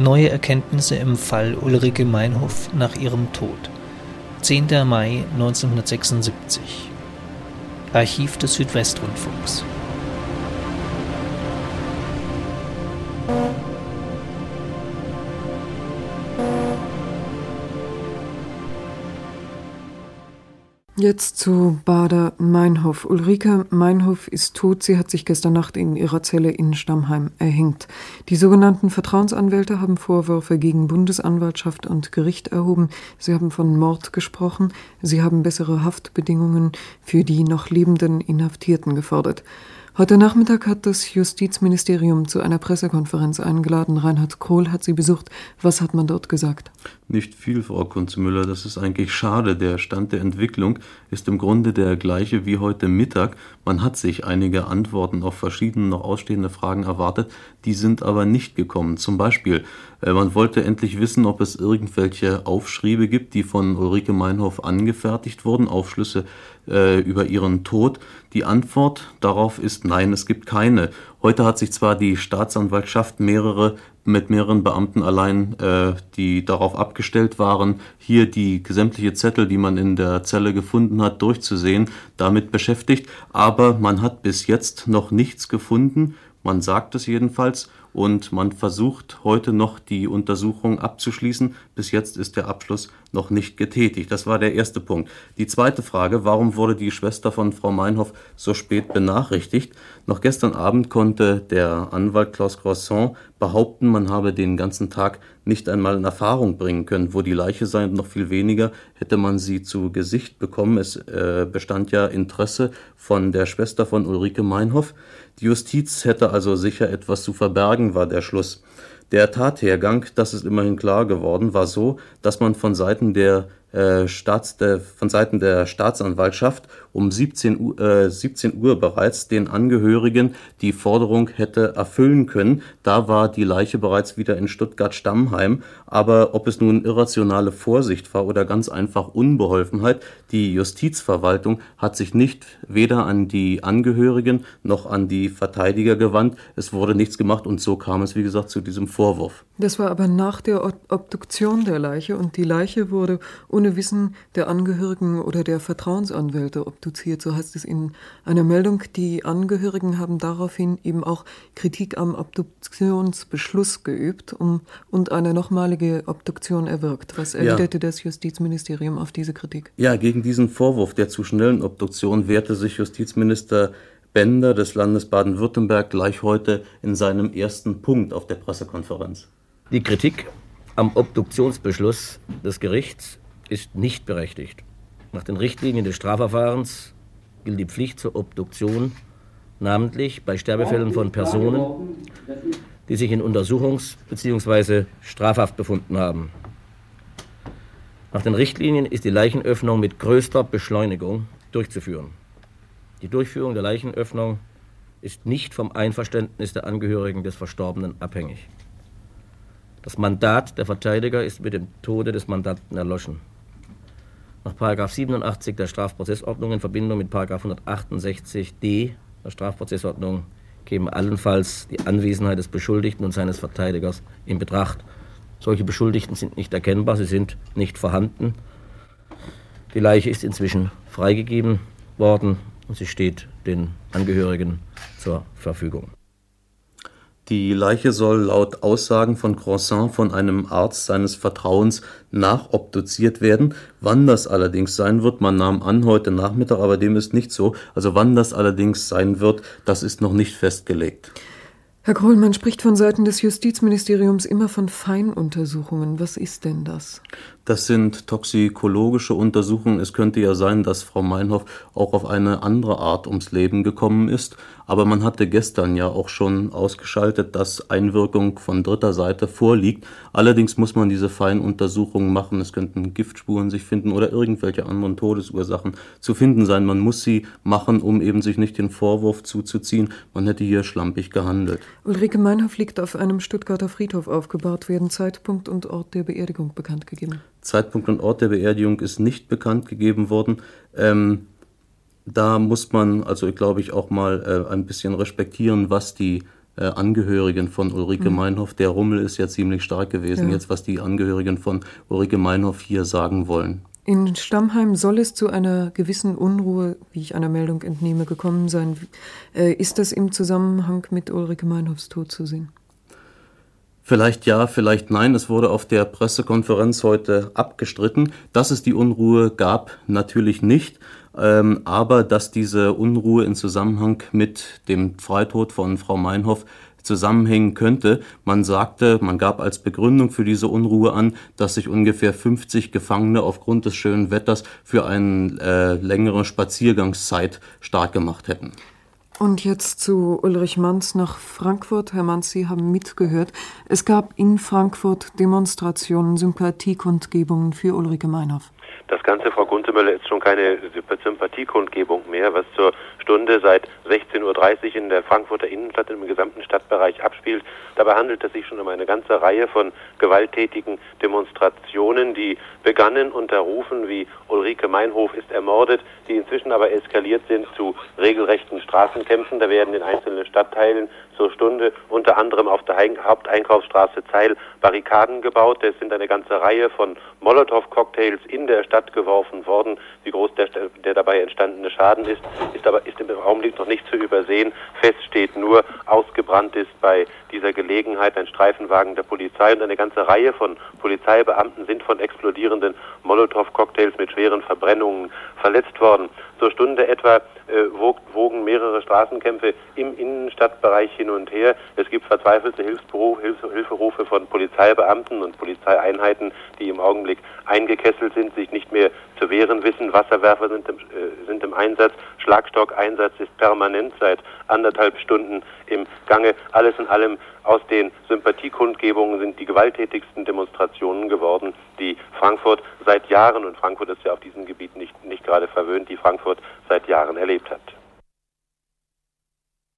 Neue Erkenntnisse im Fall Ulrike Meinhof nach ihrem Tod. 10. Mai 1976. Archiv des Südwestrundfunks. Jetzt zu Bader Meinhof. Ulrike Meinhof ist tot. Sie hat sich gestern Nacht in ihrer Zelle in Stammheim erhängt. Die sogenannten Vertrauensanwälte haben Vorwürfe gegen Bundesanwaltschaft und Gericht erhoben. Sie haben von Mord gesprochen. Sie haben bessere Haftbedingungen für die noch lebenden Inhaftierten gefordert. Heute Nachmittag hat das Justizministerium zu einer Pressekonferenz eingeladen. Reinhard Kohl hat sie besucht. Was hat man dort gesagt? Nicht viel, Frau Kunzmüller. Das ist eigentlich schade. Der Stand der Entwicklung ist im Grunde der gleiche wie heute Mittag. Man hat sich einige Antworten auf verschiedene noch ausstehende Fragen erwartet. Die sind aber nicht gekommen. Zum Beispiel, äh, man wollte endlich wissen, ob es irgendwelche Aufschriebe gibt, die von Ulrike Meinhof angefertigt wurden, Aufschlüsse äh, über ihren Tod. Die Antwort darauf ist nein, es gibt keine. Heute hat sich zwar die Staatsanwaltschaft mehrere mit mehreren Beamten allein, äh, die darauf abgestellt waren, hier die sämtliche Zettel, die man in der Zelle gefunden hat, durchzusehen, damit beschäftigt. Aber man hat bis jetzt noch nichts gefunden. Man sagt es jedenfalls und man versucht heute noch die Untersuchung abzuschließen. Bis jetzt ist der Abschluss noch nicht getätigt. Das war der erste Punkt. Die zweite Frage, warum wurde die Schwester von Frau Meinhoff so spät benachrichtigt? Noch gestern Abend konnte der Anwalt Klaus Croissant behaupten, man habe den ganzen Tag nicht einmal in Erfahrung bringen können, wo die Leiche sei und noch viel weniger hätte man sie zu Gesicht bekommen. Es äh, bestand ja Interesse von der Schwester von Ulrike Meinhoff. Die Justiz hätte also sicher etwas zu verbergen, war der Schluss. Der Tathergang, das ist immerhin klar geworden, war so, dass man von Seiten der Staats, der, von Seiten der Staatsanwaltschaft um 17 Uhr, äh, 17 Uhr bereits den Angehörigen die Forderung hätte erfüllen können. Da war die Leiche bereits wieder in Stuttgart-Stammheim. Aber ob es nun irrationale Vorsicht war oder ganz einfach Unbeholfenheit, die Justizverwaltung hat sich nicht weder an die Angehörigen noch an die Verteidiger gewandt. Es wurde nichts gemacht und so kam es, wie gesagt, zu diesem Vorwurf. Das war aber nach der Obduktion der Leiche und die Leiche wurde ohne Wissen der Angehörigen oder der Vertrauensanwälte obduziert. So heißt es in einer Meldung. Die Angehörigen haben daraufhin eben auch Kritik am Obduktionsbeschluss geübt um, und eine nochmalige Obduktion erwirkt. Was erwiderte ja. das Justizministerium auf diese Kritik? Ja, gegen diesen Vorwurf der zu schnellen Obduktion wehrte sich Justizminister Bender des Landes Baden-Württemberg gleich heute in seinem ersten Punkt auf der Pressekonferenz. Die Kritik am Obduktionsbeschluss des Gerichts ist nicht berechtigt. Nach den Richtlinien des Strafverfahrens gilt die Pflicht zur Obduktion, namentlich bei Sterbefällen von Personen, die sich in Untersuchungs- bzw. Strafhaft befunden haben. Nach den Richtlinien ist die Leichenöffnung mit größter Beschleunigung durchzuführen. Die Durchführung der Leichenöffnung ist nicht vom Einverständnis der Angehörigen des Verstorbenen abhängig. Das Mandat der Verteidiger ist mit dem Tode des Mandanten erloschen nach 87 der Strafprozessordnung in Verbindung mit 168d der Strafprozessordnung käme allenfalls die Anwesenheit des Beschuldigten und seines Verteidigers in Betracht. Solche Beschuldigten sind nicht erkennbar, sie sind nicht vorhanden. Die Leiche ist inzwischen freigegeben worden und sie steht den Angehörigen zur Verfügung. Die Leiche soll laut Aussagen von Croissant von einem Arzt seines Vertrauens nachobduziert werden. Wann das allerdings sein wird, man nahm an heute Nachmittag, aber dem ist nicht so. Also wann das allerdings sein wird, das ist noch nicht festgelegt. Herr Kroll, man spricht von Seiten des Justizministeriums immer von Feinuntersuchungen. Was ist denn das? Das sind toxikologische Untersuchungen. Es könnte ja sein, dass Frau Meinhoff auch auf eine andere Art ums Leben gekommen ist. Aber man hatte gestern ja auch schon ausgeschaltet, dass Einwirkung von dritter Seite vorliegt. Allerdings muss man diese Feinuntersuchungen machen. Es könnten Giftspuren sich finden oder irgendwelche anderen Todesursachen zu finden sein. Man muss sie machen, um eben sich nicht den Vorwurf zuzuziehen, man hätte hier schlampig gehandelt. Ulrike Meinhoff liegt auf einem Stuttgarter Friedhof aufgebahrt. Werden Zeitpunkt und Ort der Beerdigung bekannt gegeben? Zeitpunkt und Ort der Beerdigung ist nicht bekannt gegeben worden. Ähm, da muss man, also glaube ich, auch mal äh, ein bisschen respektieren, was die äh, Angehörigen von Ulrike mhm. Meinhoff. Der Rummel ist ja ziemlich stark gewesen, ja. jetzt was die Angehörigen von Ulrike Meinhoff hier sagen wollen. In Stammheim soll es zu einer gewissen Unruhe, wie ich einer Meldung entnehme, gekommen sein. Äh, ist das im Zusammenhang mit Ulrike Meinhoffs Tod zu sehen? Vielleicht ja, vielleicht nein. Es wurde auf der Pressekonferenz heute abgestritten. Dass es die Unruhe gab, natürlich nicht. Ähm, aber dass diese Unruhe in Zusammenhang mit dem Freitod von Frau Meinhoff zusammenhängen könnte. Man sagte, man gab als Begründung für diese Unruhe an, dass sich ungefähr 50 Gefangene aufgrund des schönen Wetters für eine äh, längere Spaziergangszeit stark gemacht hätten. Und jetzt zu Ulrich Manz nach Frankfurt. Herr Manz, Sie haben mitgehört. Es gab in Frankfurt Demonstrationen, Sympathiekundgebungen für Ulrike Meinhoff. Das Ganze, Frau Guntemöller, ist schon keine Sympathiekundgebung mehr, was zur Stunde seit 16.30 Uhr in der Frankfurter Innenstadt im gesamten Stadtbereich abspielt. Dabei handelt es sich schon um eine ganze Reihe von gewalttätigen Demonstrationen, die begannen unter Rufen wie Ulrike Meinhof ist ermordet, die inzwischen aber eskaliert sind zu regelrechten Straßenkämpfen. Da werden in einzelnen Stadtteilen zur Stunde unter anderem auf der Haupteinkaufsstraße Zeil Barrikaden gebaut. Es sind eine ganze Reihe von Molotow-Cocktails in der Stadt geworfen worden. Wie groß der, der dabei entstandene Schaden ist, ist aber ist im Augenblick noch nicht zu übersehen. Fest steht nur, ausgebrannt ist bei dieser Gelegenheit ein Streifenwagen der Polizei und eine ganze Reihe von Polizeibeamten sind von explodierenden Molotow-Cocktails mit schweren Verbrennungen verletzt worden. Zur Stunde etwa wogen mehrere Straßenkämpfe im Innenstadtbereich hin und her. Es gibt verzweifelte Hilferufe von Polizeibeamten und Polizeieinheiten, die im Augenblick eingekesselt sind, sich nicht mehr zu wehren wissen. Wasserwerfer sind im, äh, sind im Einsatz. Schlagstockeinsatz ist permanent seit anderthalb Stunden im Gange. Alles in allem aus den Sympathiekundgebungen sind die gewalttätigsten Demonstrationen geworden, die Frankfurt seit Jahren, und Frankfurt ist ja auf diesem Gebiet nicht, nicht gerade verwöhnt, die Frankfurt seit Jahren erlebt hat.